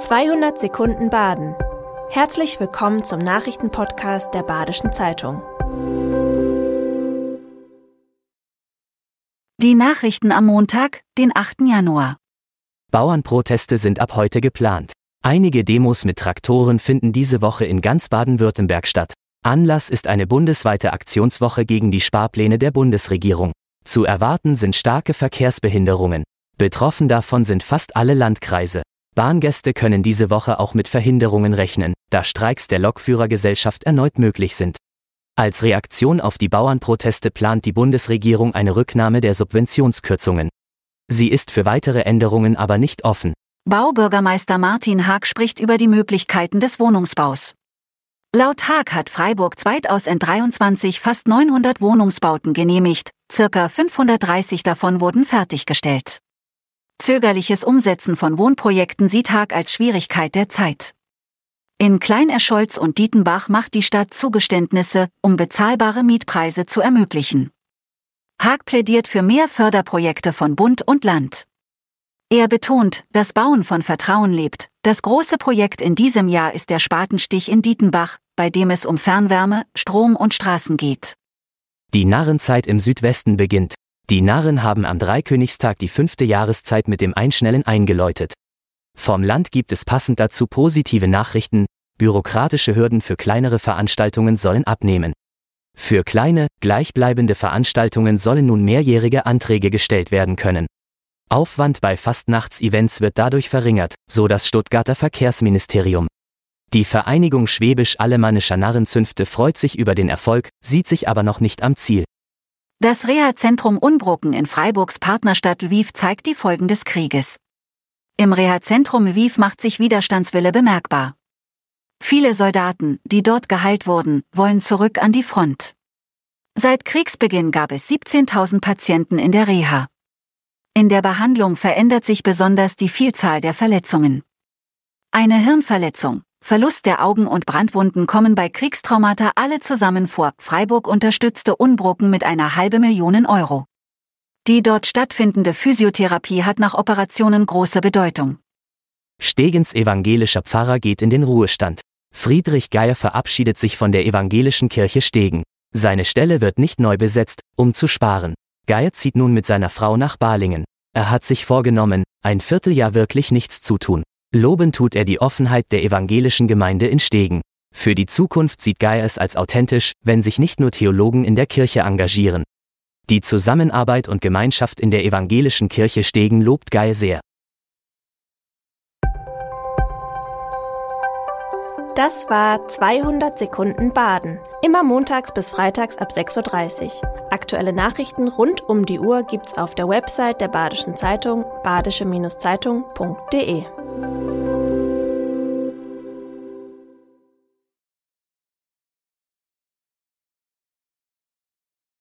200 Sekunden Baden. Herzlich willkommen zum Nachrichtenpodcast der Badischen Zeitung. Die Nachrichten am Montag, den 8. Januar. Bauernproteste sind ab heute geplant. Einige Demos mit Traktoren finden diese Woche in ganz Baden-Württemberg statt. Anlass ist eine bundesweite Aktionswoche gegen die Sparpläne der Bundesregierung. Zu erwarten sind starke Verkehrsbehinderungen. Betroffen davon sind fast alle Landkreise. Bahngäste können diese Woche auch mit Verhinderungen rechnen, da Streiks der Lokführergesellschaft erneut möglich sind. Als Reaktion auf die Bauernproteste plant die Bundesregierung eine Rücknahme der Subventionskürzungen. Sie ist für weitere Änderungen aber nicht offen. Baubürgermeister Martin Haag spricht über die Möglichkeiten des Wohnungsbaus. Laut Haag hat Freiburg 2023 fast 900 Wohnungsbauten genehmigt, circa 530 davon wurden fertiggestellt. Zögerliches Umsetzen von Wohnprojekten sieht Haag als Schwierigkeit der Zeit. In Kleinerscholz und Dietenbach macht die Stadt Zugeständnisse, um bezahlbare Mietpreise zu ermöglichen. Haag plädiert für mehr Förderprojekte von Bund und Land. Er betont, dass Bauen von Vertrauen lebt. Das große Projekt in diesem Jahr ist der Spatenstich in Dietenbach, bei dem es um Fernwärme, Strom und Straßen geht. Die Narrenzeit im Südwesten beginnt. Die Narren haben am Dreikönigstag die fünfte Jahreszeit mit dem Einschnellen eingeläutet. Vom Land gibt es passend dazu positive Nachrichten, bürokratische Hürden für kleinere Veranstaltungen sollen abnehmen. Für kleine, gleichbleibende Veranstaltungen sollen nun mehrjährige Anträge gestellt werden können. Aufwand bei Fastnachtsevents wird dadurch verringert, so das Stuttgarter Verkehrsministerium. Die Vereinigung Schwäbisch-Alemannischer Narrenzünfte freut sich über den Erfolg, sieht sich aber noch nicht am Ziel. Das Reha-Zentrum Unbrucken in Freiburgs Partnerstadt Lviv zeigt die Folgen des Krieges. Im Reha-Zentrum Lviv macht sich Widerstandswille bemerkbar. Viele Soldaten, die dort geheilt wurden, wollen zurück an die Front. Seit Kriegsbeginn gab es 17.000 Patienten in der Reha. In der Behandlung verändert sich besonders die Vielzahl der Verletzungen. Eine Hirnverletzung, Verlust der Augen und Brandwunden kommen bei Kriegstraumata alle zusammen vor. Freiburg unterstützte Unbroken mit einer halbe Million Euro. Die dort stattfindende Physiotherapie hat nach Operationen große Bedeutung. Stegens evangelischer Pfarrer geht in den Ruhestand. Friedrich Geier verabschiedet sich von der evangelischen Kirche Stegen. Seine Stelle wird nicht neu besetzt, um zu sparen. Geier zieht nun mit seiner Frau nach Balingen. Er hat sich vorgenommen, ein Vierteljahr wirklich nichts zu tun. Loben tut er die Offenheit der evangelischen Gemeinde in Stegen. Für die Zukunft sieht Guy es als authentisch, wenn sich nicht nur Theologen in der Kirche engagieren. Die Zusammenarbeit und Gemeinschaft in der evangelischen Kirche Stegen lobt Guy sehr. Das war 200 Sekunden Baden. Immer montags bis freitags ab 6.30 Uhr. Aktuelle Nachrichten rund um die Uhr gibt's auf der Website der Badischen Zeitung badische-zeitung.de.